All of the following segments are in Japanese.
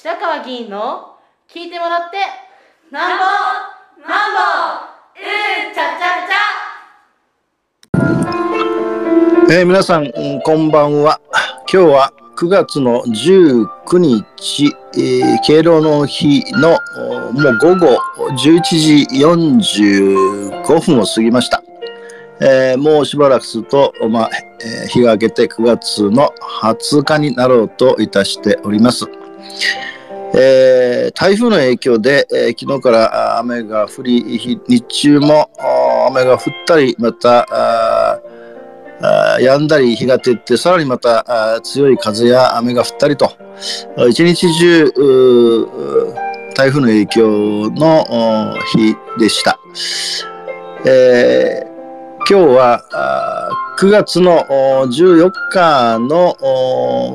白川議員の聞いてもらってなんぼなんぼうんちゃちゃちゃえー、皆さんこんばんは今日は9月の19日、えー、敬老の日のもう午後11時45分を過ぎました。えー、もうしばらくすると、まあえー、日が明けて9月の20日になろうといたしております。えー、台風の影響で、えー、昨日から雨が降り、日中も雨が降ったり、また、止んだり日が照って、さらにまた強い風や雨が降ったりと、一日中、台風の影響の日でした。えー今日は9月の14日の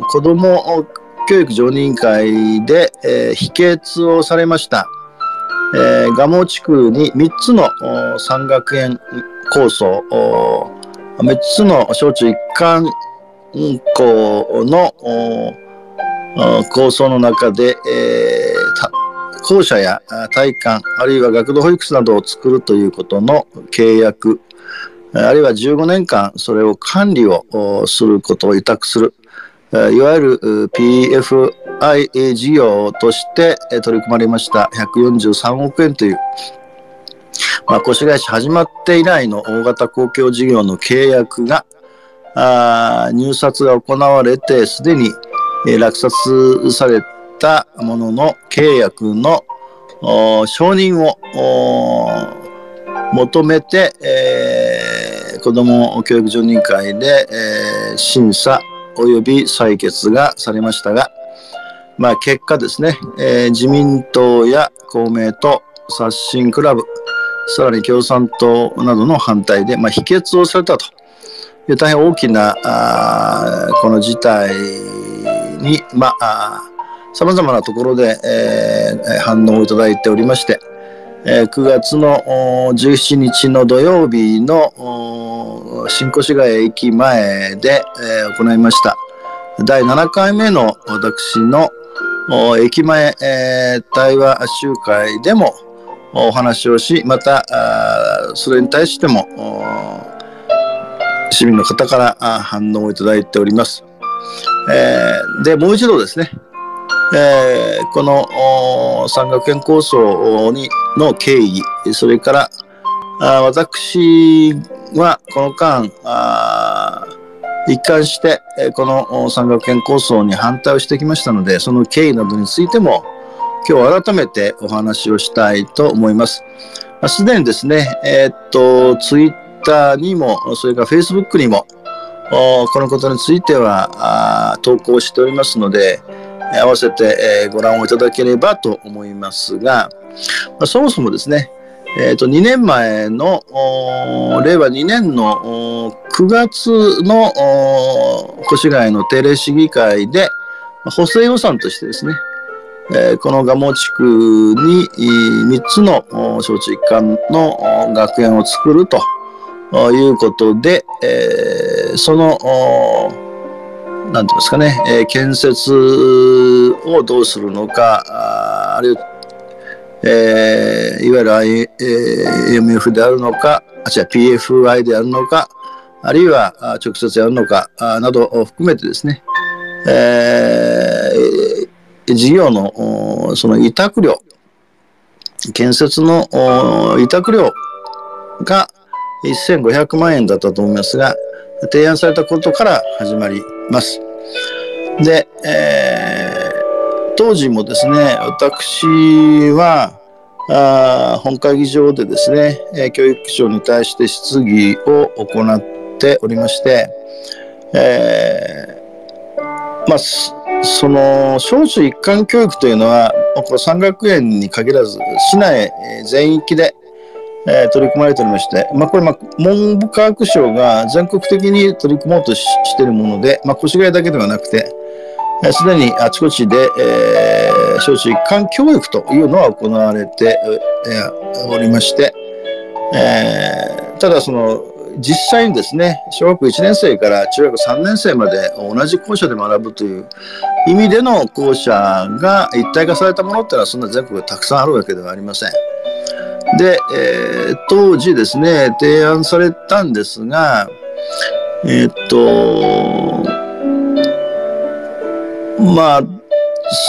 子ども教育常任会で、えー、否決をされました、えー、蒲生地区に3つの山学園構想3つの小中一貫校の構想の中で、えー、校舎や体育館あるいは学童保育士などを作るということの契約あるいは15年間それを管理をすることを委託する、いわゆる PFI 事業として取り組まれました。143億円という、まあ、越谷市始まって以来の大型公共事業の契約があ入札が行われてすでに落札されたものの契約の承認を求めて、えー、子ども教育常任会で、えー、審査及び採決がされましたが、まあ、結果ですね、えー、自民党や公明党、刷新クラブ、さらに共産党などの反対で、まあ、否決をされたと。いう大変大きなあこの事態に、まあ、さまざまなところで、えー、反応をいただいておりまして、え、9月の17日の土曜日の新越谷駅前で、え、行いました第7回目の私の駅前、対話集会でもお話をしまたそれに対しても市民の方から反応をいただいております。え、でもう一度ですねえ、この山岳園構想にの経緯、それからあ私はこの間、あ一貫して、この山岳園構想に反対をしてきましたので、その経緯などについても、今日改めてお話をしたいと思います。す、で、にですね、えー、っと、ツイッターにも、それからフェイスブックにも、このことについては投稿しておりますので、合わせて、えご覧をいただければと思いますが、まそもそもですね、えー、と2年前の令和2年の9月の越谷の定例市議会で補正予算としてですね、えー、この蒲生地区に3つの小中一貫の学園を作るということで、えー、そのなんていうんですかね、えー、建設をどうするのか、ああるいは、えー、いわゆる、IMF であるのか、あ、違う、PFI であるのか、あるいは直接やるのか、などを含めてですね、えー、事業のその委託料、建設の委託料。が1500万円だったと思いますが、提案されたことから始まり。ます。で、えー、当時もですね、私は、あ本会議場でですね、え教育省に対して質疑を行っておりまして、えー、まあ、その小中一貫教育というのは、この山学園に限らず、市内全域で、えー、取り組まれておりまして、まあ、これ、まあ、文部科学省が全国的に取り組もうとしているもので、まあ、越谷だけではなくて、す、で、にあちこちで、えー、小中一貫教育というのは行われて、えー、おりまして、えー、ただその実際にですね、小学1年生から中学3年生まで同じ校舎で学ぶという意味での校舎が一体化されたものっていうのはそんな全国でたくさんあるわけではありません。で、えー、当時ですね、提案されたんですが、えー、っと、まあ、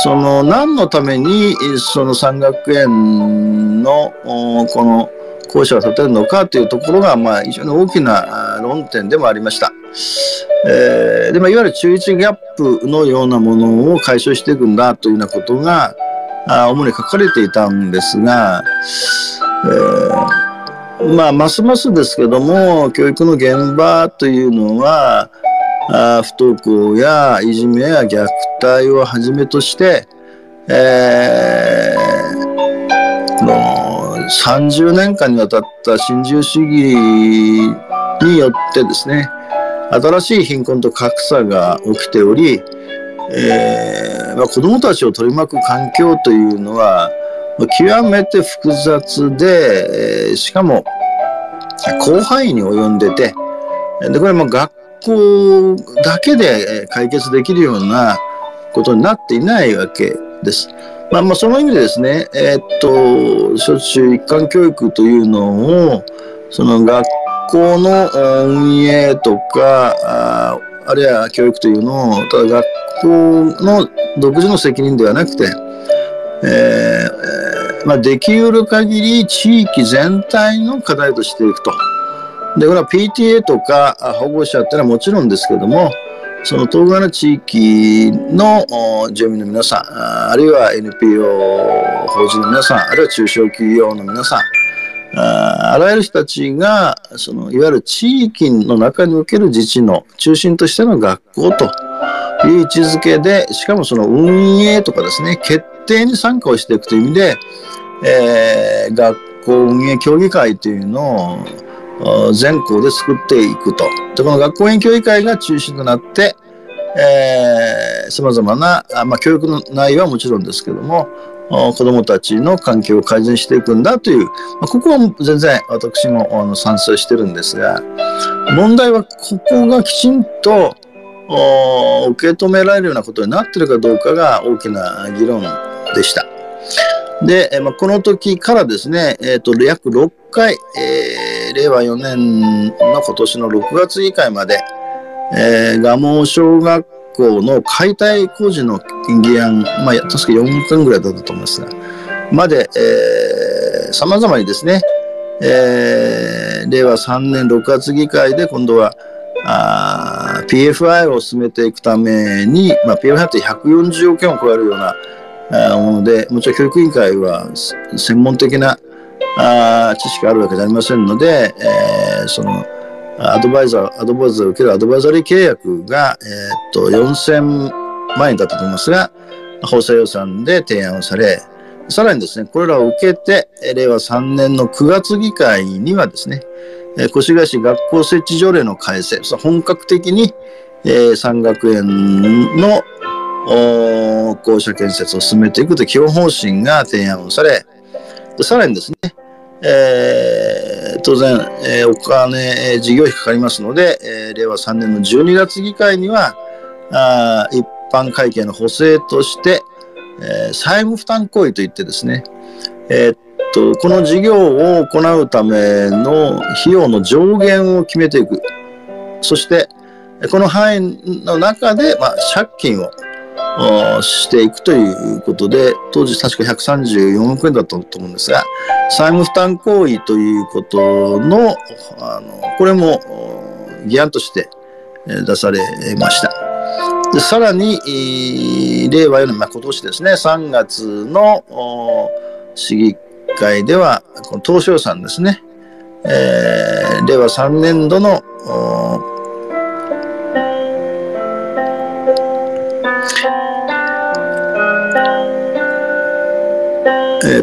その何のためにその山学園のこの校舎を建てるのかというところが、まあ、非常に大きな論点でもありました。えー、でまあ、いわゆる中1ギャップのようなものを解消していくんだというようなことがあ主に書かれていたんですが、えー、まあ、ますますですけども教育の現場というのはあ不登校やいじめや虐待をはじめとして、えー、の30年間にわたった新自由主義によってですね新しい貧困と格差が起きており、えーまあ、子どもたちを取り巻く環境というのは極めて複雑で、えー、しかも広範囲に及んでてでこれも学校だけで解決できるようなことになっていないわけです。まあ、まあその意味でですね、えー、っと小中一貫教育というのをその学校の運営とかあるいは教育というのをただ学校の独自の責任ではなくて、えーまあ、できうる限り地域全体の課題としていくと。で、これは PTA とか保護者ってのはもちろんですけども、その東側の地域の住民の皆さん、あるいは NPO 法人の皆さん、あるいは中小企業の皆さん、あらゆる人たちが、そのいわゆる地域の中における自治の中心としての学校という位置づけで、しかもその運営とかですね、決定に参加をしていくという意味で、えー、学校運営協議会というのを全校で作っていくと。で、この学校園教委会が中心となって、えー、様々な、まあ、教育の内容はもちろんですけども、子供たちの環境を改善していくんだという、まあ、ここは全然私もあの賛成してるんですが、問題はここがきちんと受け止められるようなことになっているかどうかが大きな議論でした。で、まあ、この時からですね、え、ー、と、約6回、えー、令和4年の今年の6月議会まで、えー、蒲生小学校の解体工事の議案、まあ、確か4分ぐらいだったと思いますが、まで、えー、様々にですね、えー、令和3年6月議会で今度は、あ PFI を進めていくために、まあ、PFI って140億円を超えるようなもので、もちろん教育委員会は専門的なあ知識があるわけじゃありませんので、えー、そのアドバイザー、アドバイザーを受けるアドバイザリー契約が、えー、っと4000万円だったと思いますが、補正予算で提案をされ、さらにですね、これらを受けて、令和3年の9月議会にはですね、越谷市学校設置条例の改正、本格的に、えー、山学園の校舎建設を進めていくという基本方針が提案をされ、さらにですね、えー、当然、えー、お金え、事業費かかりますので、えー、令和3年の12月議会には、あ一般会計の補正として、えー、債務負担行為といってですね、えー、っと、この事業を行うための費用の上限を決めていく。そして、この範囲の中で、まあ、借金をしていくということで、当時確か134億円だったと思うんですが、債務負担行為ということの、あのこれも議案として出されました。でさらに、令和4年、まあ、今年ですね、3月の市議会では、この当初予算ですね、えー、令和3年度の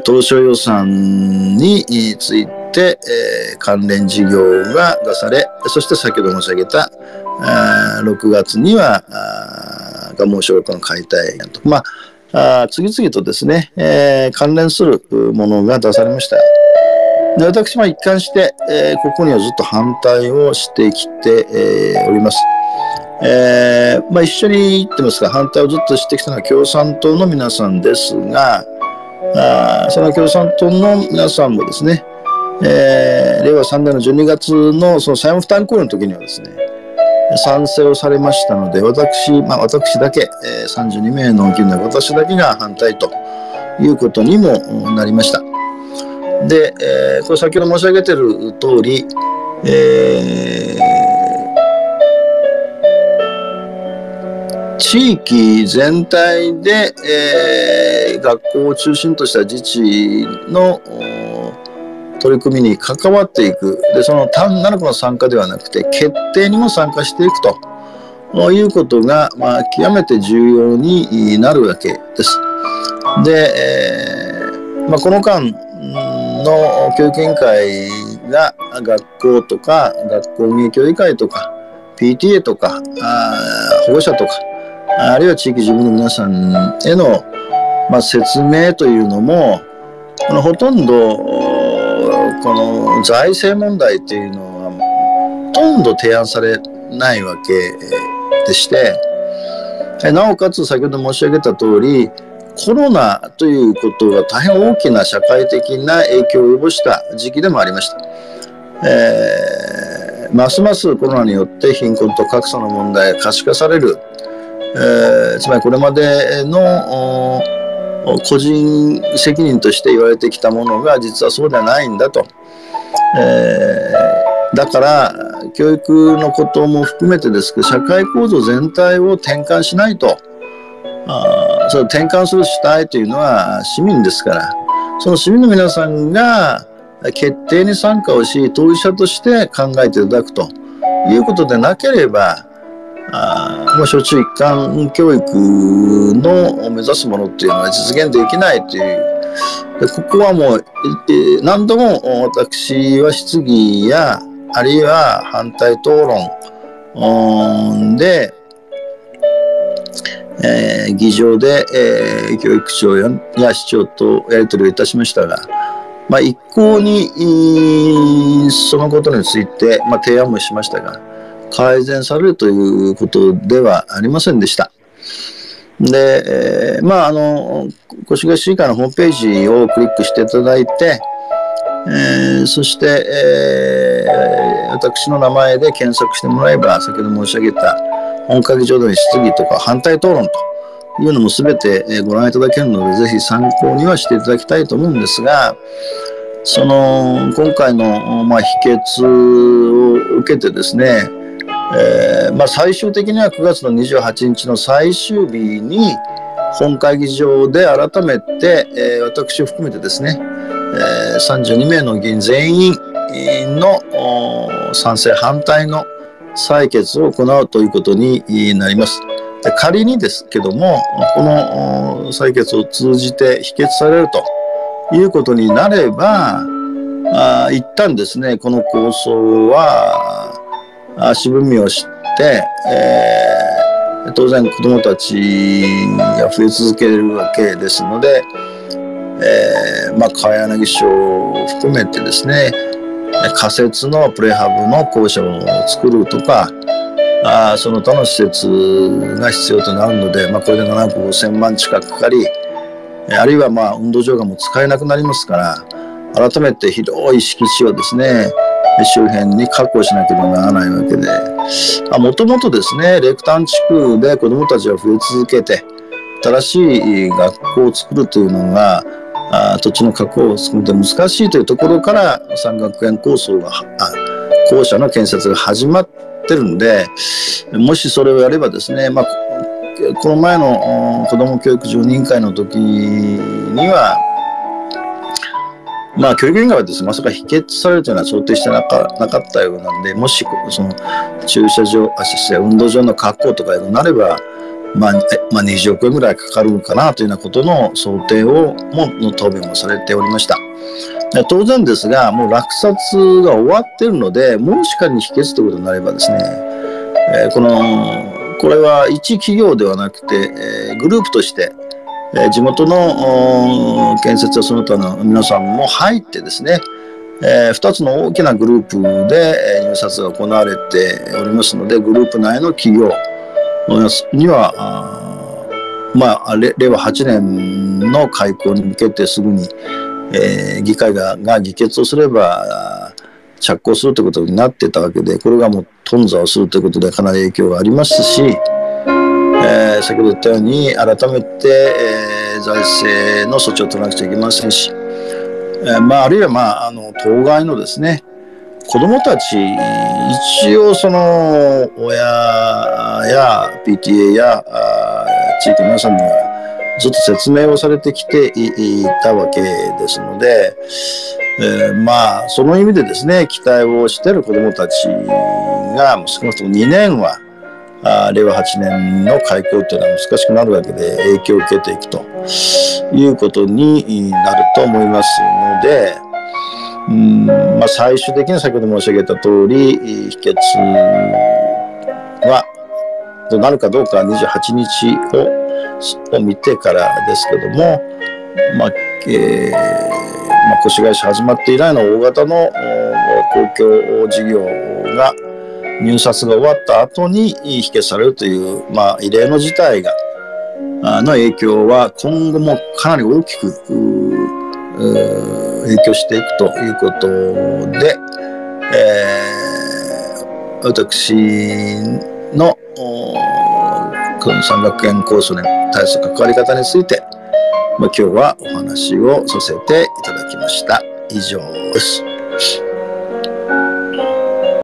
当初予算について、えー、関連事業が出され、そして先ほど申し上げた、あ6月には、蒲生小学校の解体と、まあ、あ次々とですね、えー、関連するものが出されました。で私も一貫して、えーここにはずっと反対をしてきて、えーおります。えーまあ、一緒に言ってますが反対をずっとしてきたのは共産党の皆さんですがあその共産党の皆さんもですね、えー令和3年の12月のその債務負担考慮の時にはですね賛成をされましたので私、まあ、私だけ、えー32名の議員の私だけが反対ということにもなりました。で、えーこれ先ほど申し上げている通り、えー地域全体で、えー学校を中心とした自治の取り組みに関わっていくでその単なるこの参加ではなくて決定にも参加していくということが、まあ、極めて重要になるわけです。で、えーまあ、この間の教育委員会が学校とか学校運営協議会とか PTA とかあ保護者とかあるいは地域住民の皆さんへの、まあ、説明というのもこのほとんどこの財政問題っていうのはほとんど提案されないわけでしてなおかつ先ほど申し上げた通りコロナということが大変大きな社会的な影響を及ぼした時期でもありました。えーますますコロナによって貧困と格差の問題が可視化される、えーつまりこれまでの個人責任として言われてきたものが実はそうではないんだと。えーだから教育のことも含めてですけど社会構造全体を転換しないとあそれ転換する主体というのは市民ですからその市民の皆さんが決定に参加をし当事者として考えていただくということでなければあーもう小中一貫教育の目指すものっていうのは実現できないという。でここはもうえ何度も私は質疑やあるいは反対討論で、えー議場で、えー教育長や市長とやり取りをいたしましたが、まあ、一向にそのことについて、まあ、提案もしましたが改善されるということではありませんでした。で、えーまあ、あの、越谷市議会のホームページをクリックしていただいて、えーそして、えー私の名前で検索してもらえば、先ほど申し上げた本会議場での質疑とか反対討論というのも全てご覧いただけるので、ぜひ参考にはしていただきたいと思うんですが、その、今回の、まあ、秘訣を受けてですね、えーまあ、最終的には9月の28日の最終日に本会議場で改めて、えー私を含めてですね、えー32名の議員全員の賛成反対の採決を行うということになります。で仮にですけどもこの採決を通じて否決されるということになればあ一旦ですねこの構想は足踏みをして、えー当然子どもたちが増え続けるわけですので、えーまあ、川柳賞を含めてですね仮設のプレハブの校舎を作るとかあその他の施設が必要となるので、まあ、これで7億5000万近くかかりあるいはまあ運動場がもう使えなくなりますから改めて広い敷地をですね周辺に確保しなければならないわけで。もともとですねレクタン地区で子どもたちが増え続けて新しい学校を作るというのがあ土地の確保を含めて難しいというところから山学園構想があ校舎の建設が始まってるんでもしそれをやればですね、まあ、この前の子ども教育常任会の時にはまあ、教育委員会はですね、まさか否決されるというのは想定してなかなかったようなんで、もし、その、駐車場、あ、失礼運動場の確保とかになれば、まあ、まあ、20億円ぐらいかかるかなというようなことの想定を、も、の答弁もされておりました。当然ですが、もう落札が終わっているので、もし仮に否決ということになればですね、えーこの、これは一企業ではなくて、えーグループとして、え地元の建設やその他の皆さんも入ってですね、えー、2つの大きなグループで入札が行われておりますので、グループ内の企業には、まあ、令和8年の開校に向けてすぐに、えー、議会がが議決をすれば、着工するということになってたわけで、これがもう頓挫をするということでかなり影響がありますし、えー、先ほど言ったように改めて、えー、財政の措置を取らなくちゃいけませんし、えー、まあ、あるいは、まあ、あの当該のですね子どもたち一応その親や PTA や地域の皆さんにはずっと説明をされてきていたわけですので、えー、まあその意味でですね期待をしている子どもたちが少なくとも2年はあ令和8年の開校というのは難しくなるわけで影響を受けていくということになると思いますので、うんまあ、最終的に先ほど申し上げた通り秘訣はどうなるかどうかは28日をを見てからですけども、まあえーまあ、越谷市始まって以来の大型の公共事業が入札が終わった後に否決されるという、まあ、異例の事態が、の影響は今後もかなり大きく、影響していくということで、えー、私のこの山岳園構想に対する関わり方について、まあ、今日はお話をさせていただきました。以上です。